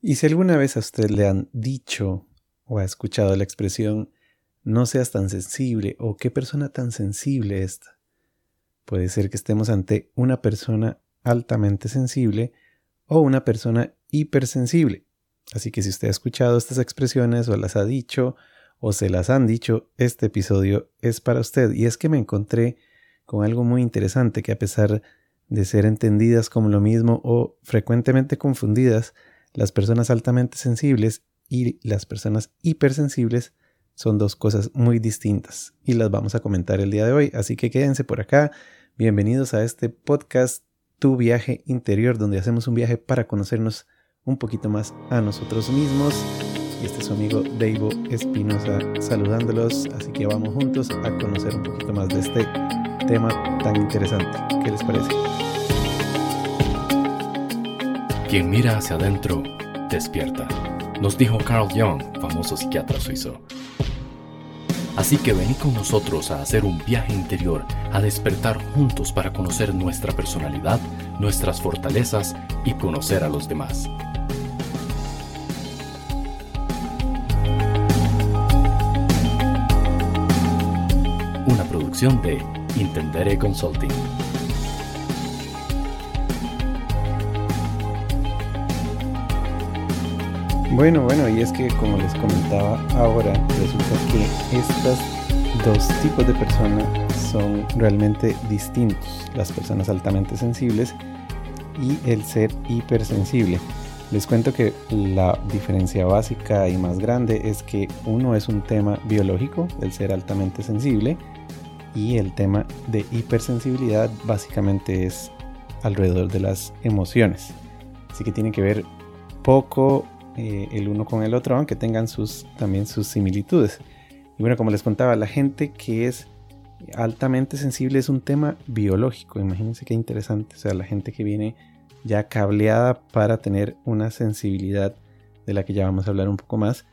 Y si alguna vez a usted le han dicho o ha escuchado la expresión no seas tan sensible o qué persona tan sensible esta, puede ser que estemos ante una persona altamente sensible o una persona hipersensible. Así que si usted ha escuchado estas expresiones o las ha dicho o se las han dicho, este episodio es para usted. Y es que me encontré con algo muy interesante que a pesar de ser entendidas como lo mismo o frecuentemente confundidas, las personas altamente sensibles y las personas hipersensibles son dos cosas muy distintas y las vamos a comentar el día de hoy. Así que quédense por acá. Bienvenidos a este podcast Tu viaje interior, donde hacemos un viaje para conocernos un poquito más a nosotros mismos. Y este es su amigo Davo Espinosa saludándolos. Así que vamos juntos a conocer un poquito más de este tema tan interesante. ¿Qué les parece? Quien mira hacia adentro, despierta, nos dijo Carl Jung, famoso psiquiatra suizo. Así que vení con nosotros a hacer un viaje interior, a despertar juntos para conocer nuestra personalidad, nuestras fortalezas y conocer a los demás. Una producción de Intendere Consulting. Bueno, bueno, y es que como les comentaba ahora, resulta que estos dos tipos de personas son realmente distintos. Las personas altamente sensibles y el ser hipersensible. Les cuento que la diferencia básica y más grande es que uno es un tema biológico, el ser altamente sensible, y el tema de hipersensibilidad básicamente es alrededor de las emociones. Así que tiene que ver poco eh, el uno con el otro, aunque tengan sus, también sus similitudes. Y bueno, como les contaba, la gente que es altamente sensible es un tema biológico. Imagínense qué interesante. O sea, la gente que viene ya cableada para tener una sensibilidad de la que ya vamos a hablar un poco más.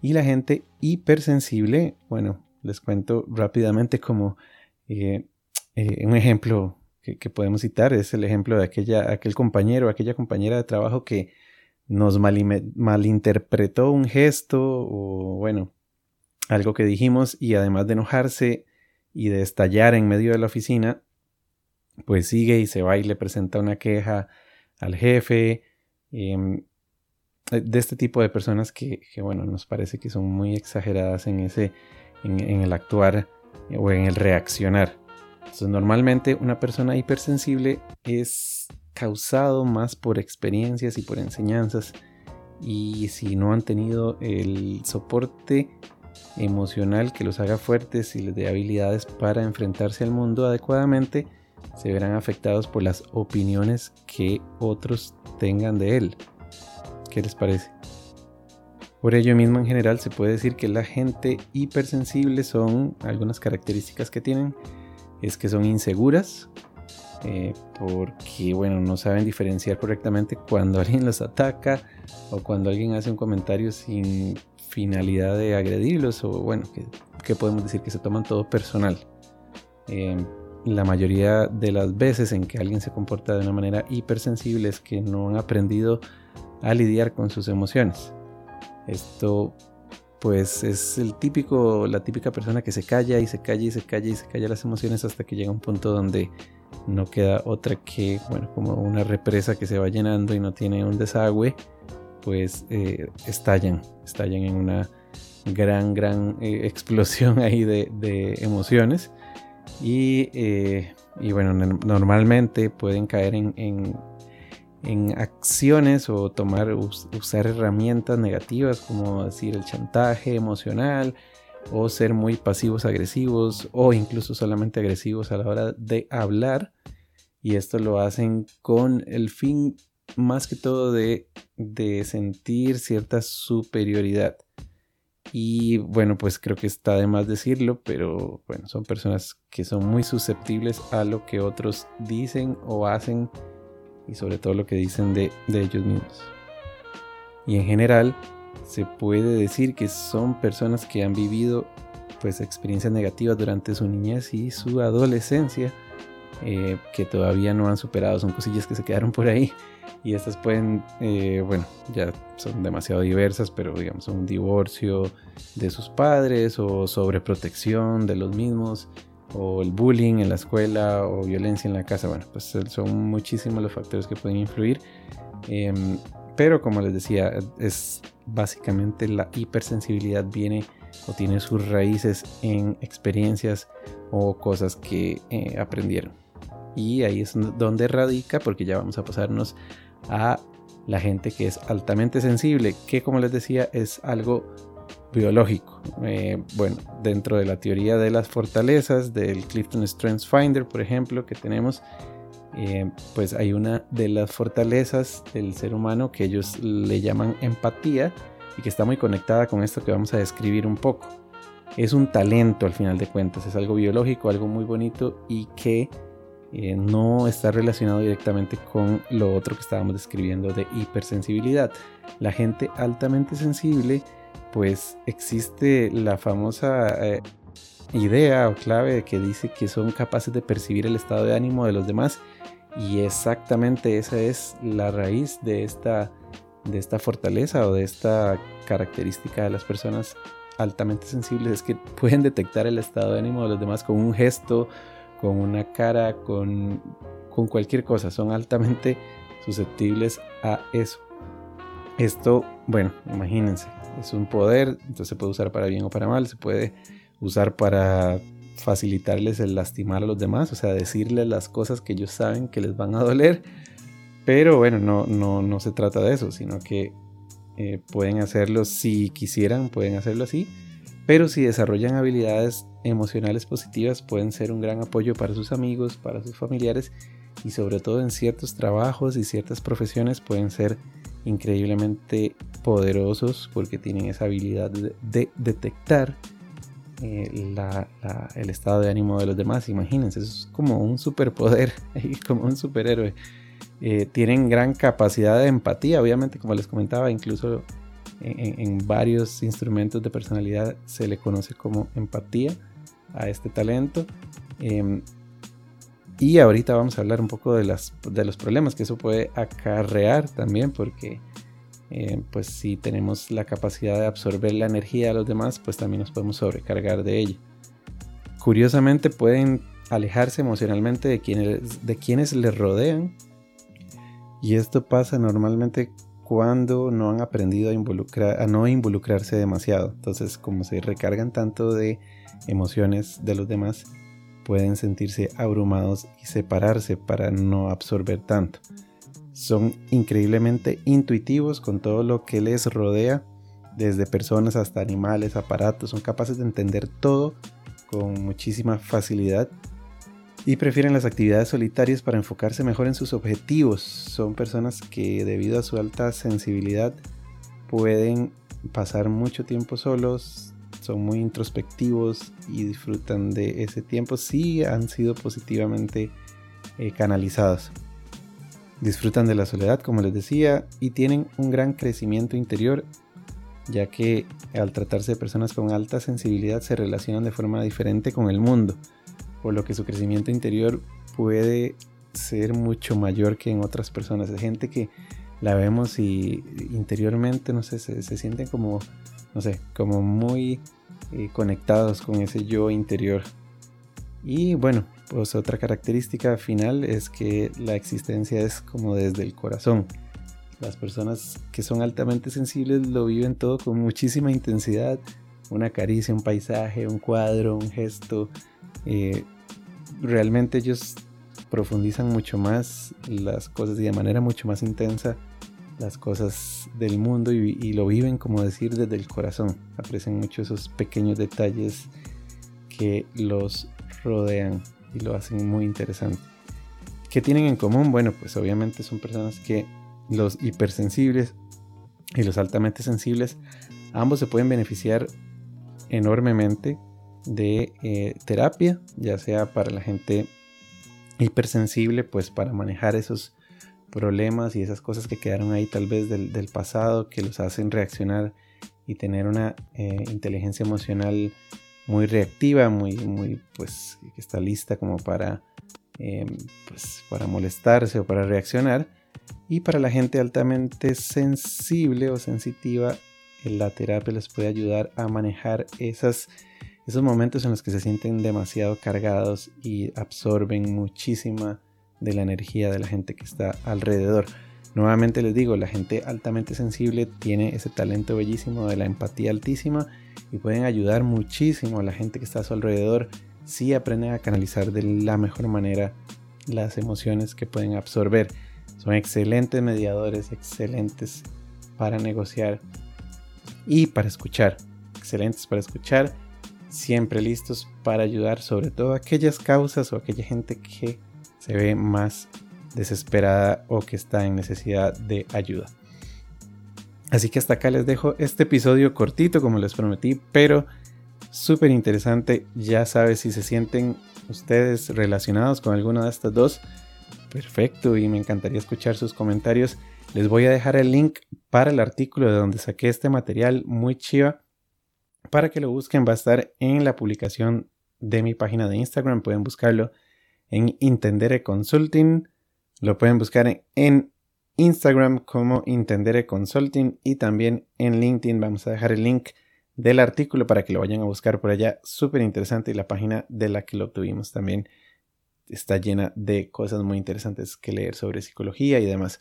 Y la gente hipersensible, bueno, les cuento rápidamente como eh, eh, un ejemplo que, podemos citar es el ejemplo de aquella, aquel compañero, aquella compañera de trabajo que nos malinterpretó un gesto o bueno, algo que dijimos y además de enojarse y de estallar en medio de la oficina, pues sigue y se va y le presenta una queja al jefe. Em, de este tipo de personas que, bueno, nos parece que son muy exageradas en ese, en, en el actuar o en el reaccionar. Entonces, normalmente una persona hipersensible es causado más por experiencias y por enseñanzas. Y si no han tenido el soporte emocional que los haga fuertes y les dé habilidades para enfrentarse al mundo adecuadamente, se verán afectados por las opiniones que otros tengan de él. ¿Qué les parece? Por ello mismo en general se puede decir que la gente hipersensible son algunas características que tienen es que son inseguras, eh, porque bueno, no saben diferenciar correctamente cuando alguien los ataca o cuando alguien hace un comentario sin finalidad de agredirlos o bueno, que, podemos decir que se toman todo personal. Eh, la mayoría de las veces en que alguien se comporta de una manera hipersensible es que no han aprendido a lidiar con sus emociones. Esto pues es el típico, la típica persona que se calla y se calla y se calla y se calla las emociones hasta que llega un punto donde no queda otra que, bueno, como una represa que se va llenando y no tiene un desagüe, pues eh, estallan, estallan en una gran, gran eh, explosión ahí de, emociones. Y, eh, y, bueno, normalmente pueden caer en, en, acciones o tomar, usar herramientas negativas como decir el chantaje emocional, o ser muy pasivos agresivos o incluso solamente agresivos a la hora de hablar. Y esto lo hacen con el fin más que todo de, de sentir cierta superioridad. Y bueno pues creo que está de más decirlo pero bueno son personas que son muy susceptibles a lo que otros dicen o hacen y sobre todo lo que dicen de, de ellos mismos. Y en general se puede decir que son personas que han vivido pues experiencias negativas durante su niñez y su adolescencia eh, que todavía no han superado, son cosillas que se quedaron por ahí y estas pueden, eh, bueno, ya son demasiado diversas, pero digamos un divorcio de sus padres o sobreprotección de los mismos o el bullying en la escuela o violencia en la casa. Bueno, pues son muchísimos los factores que pueden influir. Em, pero como les decía, es básicamente la hipersensibilidad viene o tiene sus raíces en experiencias o cosas que eh, aprendieron. Y ahí es donde radica, porque ya vamos a pasarnos a la gente que es altamente sensible, que como les decía es algo biológico. Eh, bueno, dentro de la teoría de las fortalezas del Clifton Strengths Finder, por ejemplo, que tenemos, eh, pues hay una de las fortalezas del ser humano que ellos le llaman empatía y que está muy conectada con esto que vamos a describir un poco. Es un talento al final de cuentas, es algo biológico, algo muy bonito y que eh, no está relacionado directamente con lo otro que estábamos describiendo de hipersensibilidad. La gente altamente sensible, pues existe la famosa eh, idea o clave que dice que son capaces de percibir el estado de ánimo de los demás y exactamente esa es la raíz de esta, de esta fortaleza o de esta característica de las personas altamente sensibles es que pueden detectar el estado de ánimo de los demás con un gesto, con una cara, con, con cualquier cosa. Son altamente susceptibles a eso. Esto, bueno, imagínense, es un poder, entonces se puede usar para bien o para mal, se puede usar para facilitarles el lastimar a los demás, o sea, decirles las cosas que ellos saben que les van a doler, pero bueno, no, no, no se trata de eso, sino que eh, pueden hacerlo si quisieran, pueden hacerlo así, pero si desarrollan habilidades emocionales positivas pueden ser un gran apoyo para sus amigos, para sus familiares y sobre todo en ciertos trabajos y ciertas profesiones pueden ser increíblemente poderosos porque tienen esa habilidad de, detectar eh, el estado de ánimo de los demás. Imagínense, es como un superpoder, como un superhéroe. Eh, tienen gran capacidad de empatía, obviamente, como les comentaba, incluso en, varios instrumentos de personalidad se le conoce como empatía a este talento. Em, y ahorita vamos a hablar un poco de, las, de los problemas que eso puede acarrear también, porque em, pues si tenemos la capacidad de absorber la energía de los demás, pues también nos podemos sobrecargar de ella. Curiosamente pueden alejarse emocionalmente de quienes, de quienes les rodean. Y esto pasa normalmente cuando no han aprendido a, involucrar, a no involucrarse demasiado. Entonces, como se recargan tanto de emociones de los demás, pueden sentirse abrumados y separarse para no absorber tanto. Son increíblemente intuitivos con todo lo que les rodea, desde personas hasta animales, aparatos, son capaces de entender todo con muchísima facilidad y prefieren las actividades solitarias para enfocarse mejor en sus objetivos. Son personas que debido a su alta sensibilidad pueden pasar mucho tiempo solos, son muy introspectivos y disfrutan de ese tiempo si han sido positivamente eh, canalizados. Disfrutan de la soledad, como les decía, y tienen un gran crecimiento interior, ya que al tratarse de personas con alta sensibilidad se relacionan de forma diferente con el mundo por lo que su crecimiento interior puede ser mucho mayor que en otras personas. Hay gente que la vemos y interiormente, no sé, se, sienten como, no sé, como muy eh, conectados con ese yo interior. Y bueno, pues otra característica final es que la existencia es como desde el corazón. Las personas que son altamente sensibles lo viven todo con muchísima intensidad. Una caricia, un paisaje, un cuadro, un gesto. Eh, realmente ellos profundizan mucho más las cosas y de manera mucho más intensa las cosas del mundo y, lo viven como decir desde el corazón. Aprecian mucho esos pequeños detalles que los rodean y lo hacen muy interesante. ¿Qué tienen en común? Bueno, pues obviamente son personas que los hipersensibles y los altamente sensibles, ambos se pueden beneficiar enormemente de eh, terapia, ya sea para la gente hipersensible, pues para manejar esos problemas y esas cosas que quedaron ahí tal vez del, pasado, que los hacen reaccionar y tener una eh, inteligencia emocional muy reactiva, muy, muy, pues, que está lista como para, em, pues, para molestarse o para reaccionar. Y para la gente altamente sensible o sensitiva, la terapia les puede ayudar a manejar esas, esos momentos en los que se sienten demasiado cargados y absorben muchísima de la energía de la gente que está alrededor. Nuevamente les digo, la gente altamente sensible tiene ese talento bellísimo de la empatía altísima y pueden ayudar muchísimo a la gente que está a su alrededor si aprenden a canalizar de la mejor manera las emociones que pueden absorber. Son excelentes mediadores, excelentes para negociar y para escuchar. Excelentes para escuchar, siempre listos para ayudar sobre todo aquellas causas o aquella gente que se ve más desesperada o que está en necesidad de ayuda. Así que hasta acá les dejo este episodio cortito como les prometí, pero súper interesante. Ya sabes si se sienten ustedes relacionados con alguna de estas dos. Perfecto y me encantaría escuchar sus comentarios. Les voy a dejar el link para el artículo de donde saqué este material muy chiva. Para que lo busquen va a estar en la publicación de mi página de Instagram. Pueden buscarlo en Intendere Consulting. Lo pueden buscar en Instagram como Intendere Consulting y también en LinkedIn. Vamos a dejar el link del artículo para que lo vayan a buscar por allá. Súper interesante y la página de la que lo tuvimos también está llena de cosas muy interesantes que leer sobre psicología y demás.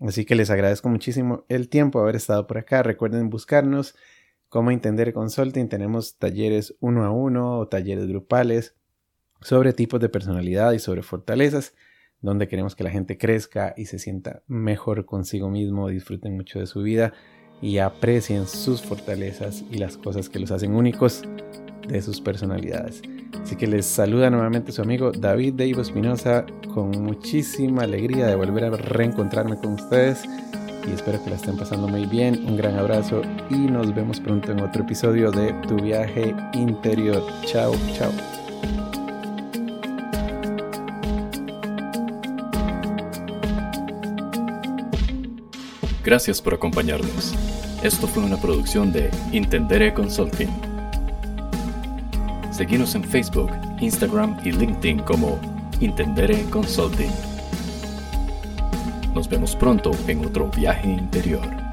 Así que les agradezco muchísimo el tiempo de haber estado por acá. Recuerden buscarnos como Intendere Consulting. Tenemos talleres uno a uno o talleres grupales sobre tipos de personalidad y sobre fortalezas, donde queremos que la gente crezca y se sienta mejor consigo mismo, disfruten mucho de su vida y aprecien sus fortalezas y las cosas que los hacen únicos de sus personalidades. Así que les saluda nuevamente su amigo David de Espinosa con muchísima alegría de volver a reencontrarme con ustedes y espero que la estén pasando muy bien. Un gran abrazo y nos vemos pronto en otro episodio de Tu viaje interior. Chao, chao. Gracias por acompañarnos. Esto fue una producción de Intendere Consulting. Seguimos en Facebook, Instagram y LinkedIn como Intendere Consulting. Nos vemos pronto en otro viaje interior.